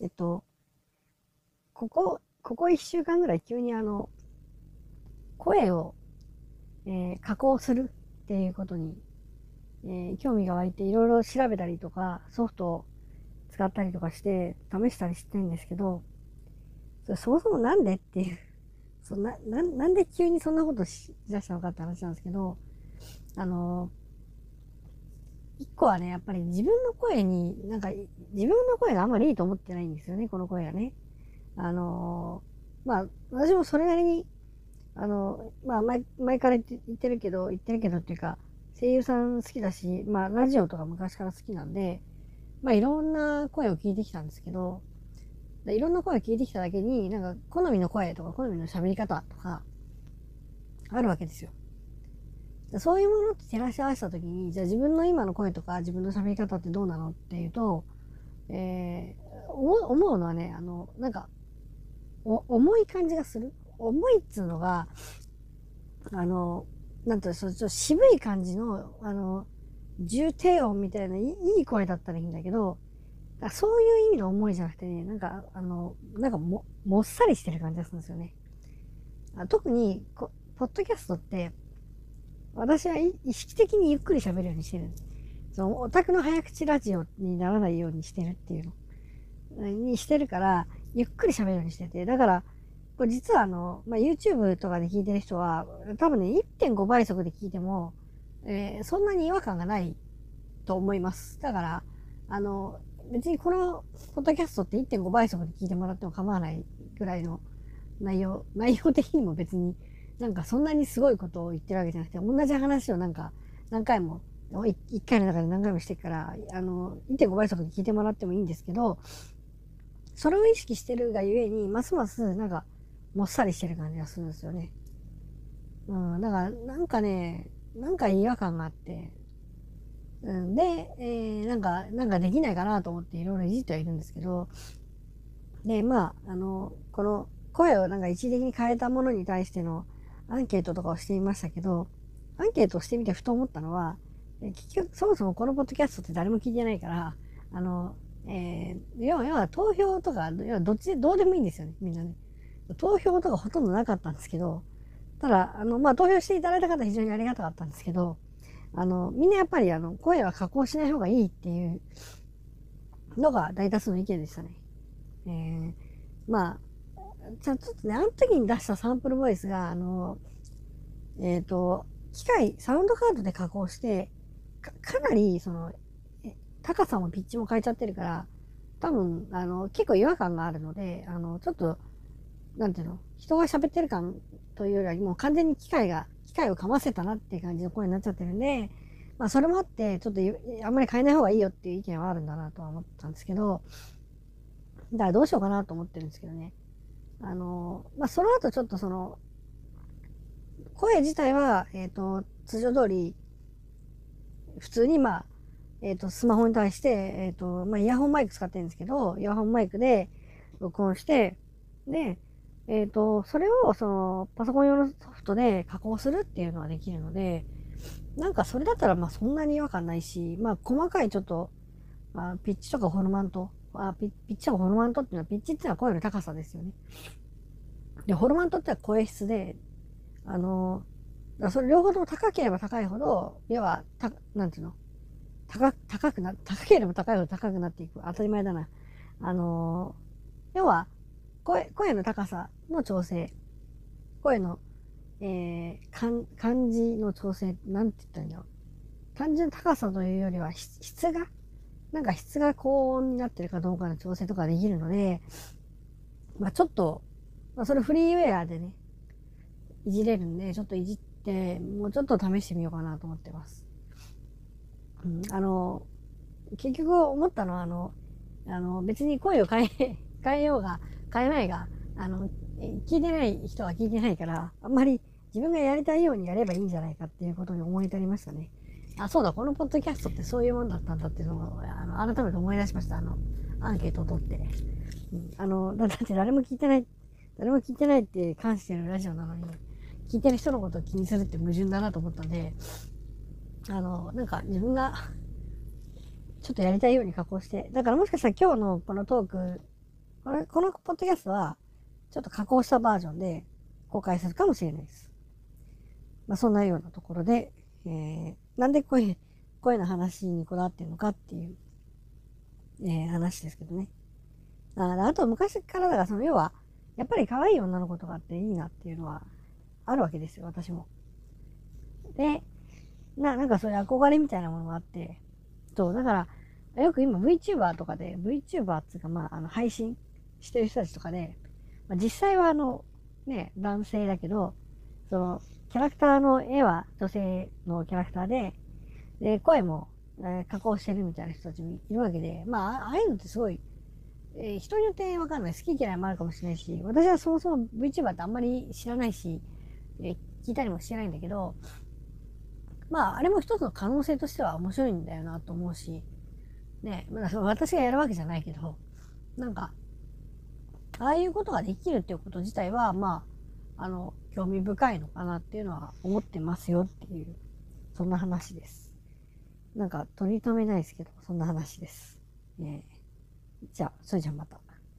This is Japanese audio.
えっと、ここ、ここ一週間ぐらい急にあの、声を、えー、加工するっていうことに、えー、興味が湧いていろいろ調べたりとか、ソフトを使ったりとかして試したりしてるんですけど、そそもそもなんでっていう、そなななんで急にそんなことしだしたのかって話なんですけど、あの、一個はね、やっぱり自分の声に、なんか自分の声があんまりいいと思ってないんですよね、この声がね。あのまあ、私もそれなりに、あの、まあ前、前から言ってるけど、言ってるけどっていうか、声優さん好きだし、まあ、ラジオとか昔から好きなんで、まあ、いろんな声を聞いてきたんですけど、いろんな声を聞いてきただけに、なんか、好みの声とか、好みの喋り方とか、あるわけですよ。そういうものって照らし合わせたときに、じゃあ自分の今の声とか自分の喋り方ってどうなのっていうと、えー、思うのはね、あの、なんか、重い感じがする。重いっつうのが、あの、なんと、そちょ渋い感じの、あの、重低音みたいないい声だったらいいんだけど、そういう意味の重いじゃなくてね、なんか、あの、なんかも、もっさりしてる感じがするんですよね。特にこポッドキャストって、私は意識的にゆっくり喋るようにしてる。その、オタクの早口ラジオにならないようにしてるっていうの。にしてるから、ゆっくり喋るようにしてて。だから、これ実はあの、まあ、YouTube とかで聞いてる人は、多分ね、1.5倍速で聞いても、えー、そんなに違和感がないと思います。だから、あの、別にこのポッドキャストって1.5倍速で聞いてもらっても構わないぐらいの内容、内容的にも別になんかそんなにすごいことを言ってるわけじゃなくて、同じ話をなんか何回も、1回の中で何回もしてから、あの、1.5倍速で聞いてもらってもいいんですけど、それを意識してるがゆえに、ますますなんかもっさりしてる感じがするんですよね。うん、だからなんかね、なんか違和感があって、うん、で、えー、なんか、なんかできないかなと思っていろいろいじってはいるんですけど、で、まあ、あの、この声をなんか一時的に変えたものに対してのアンケートとかをしてみましたけど、アンケートをしてみてふと思ったのは、結局、そもそもこのポッドキャストって誰も聞いてないから、あの、えー、要は、要は投票とか、要はどっちで、どうでもいいんですよね、みんなね。投票とかほとんどなかったんですけど、ただ、あの、まあ、投票していただいた方非常にありがたかったんですけど、あの、みんなやっぱりあの、声は加工しない方がいいっていうのが大多数の意見でしたね。えー、まあ、ちょっとね、あの時に出したサンプルボイスが、あの、えっ、ー、と、機械、サウンドカードで加工してか、かなり、その、高さもピッチも変えちゃってるから、多分、あの、結構違和感があるので、あの、ちょっと、なんていうの、人が喋ってる感というよりは、もう完全に機械が、機械をかませたなっていう感じの声になっちゃってるんで、まあ、それもあって、ちょっとあんまり変えない方がいいよっていう意見はあるんだなとは思ったんですけど、だからどうしようかなと思ってるんですけどね。あの、まあ、その後ちょっとその、声自体は、えっ、ー、と、通常通り、普通にまあ、えっ、ー、と、スマホに対して、えっ、ー、と、まあ、イヤホンマイク使ってるんですけど、イヤホンマイクで録音して、で、えっ、と、それを、その、パソコン用のソフトで加工するっていうのはできるので、なんかそれだったら、まあ、そんなに違和感ないし、まあ、細かいちょっと、まあ、ピッチとかフォルマント、あピピッチとかフォルマントっていうのは、ピッチっていうのは声の高さですよね。で、ホルマントっては声質で、あの、それ両方とも高ければ高いほど、要は、た、なんていうの？高、高くな、高ければ高いほど高くなっていく。当たり前だな。あの、要は、声、声の高さの調整。声の、えー、感じの調整。なんて言ったらいいんだろう。単純高さというよりは、質が、なんか質が高温になってるかどうかの調整とかできるので、まあちょっと、まあそれフリーウェアでね、いじれるんで、ちょっといじって、もうちょっと試してみようかなと思ってます。うん、あの、結局思ったのは、あの、あの、別に声を変え、変えようが、変えないが、あの、聞いてない人は聞いてないから、あんまり自分がやりたいようにやればいいんじゃないかっていうことに思い至りましたね。あ、そうだ、このポッドキャストってそういうもんだったんだっていうのを、あの、改めて思い出しました。あの、アンケートを取って。うん、あの、だって誰も聞いてない、誰も聞いてないって関してるラジオなのに、聞いてる人のことを気にするって矛盾だなと思ったんで、あの、なんか自分が、ちょっとやりたいように加工して、だからもしかしたら今日のこのトークこれ、このポッドキャストは、ちょっと加工したバージョンで公開するかもしれないです。まあ、そんなようなところで、えー、なんで声、声の話にこだわってるのかっていう、えー、話ですけどね。ああと、昔からだから、その、要は、やっぱり可愛い女の子とかっていいなっていうのはあるわけですよ、私も。で、な、なんかそういう憧れみたいなものがあって、そう、だから、よく今 VTuber とかで、VTuber っていうか、まあ、あの、配信してる人たちとかで、まあ、実際はあの、ね、男性だけど、その、キャラクターの絵は女性のキャラクターで、で、声も、えー、加工してるみたいな人たちもいるわけで、まあ、ああいうのってすごい、えー、人によってわかんない。好き嫌いもあるかもしれないし、私はそもそも VTuber ってあんまり知らないし、えー、聞いたりもしてないんだけど、まあ、あれも一つの可能性としては面白いんだよなと思うし、ね、まあ、私がやるわけじゃないけど、なんか、ああいうことができるっていうこと自体は、まあ、あの、興味深いのかなっていうのは思ってますよっていう、そんな話です。なんか、取り留めないですけど、そんな話です。えーじゃあ、それじゃあまた。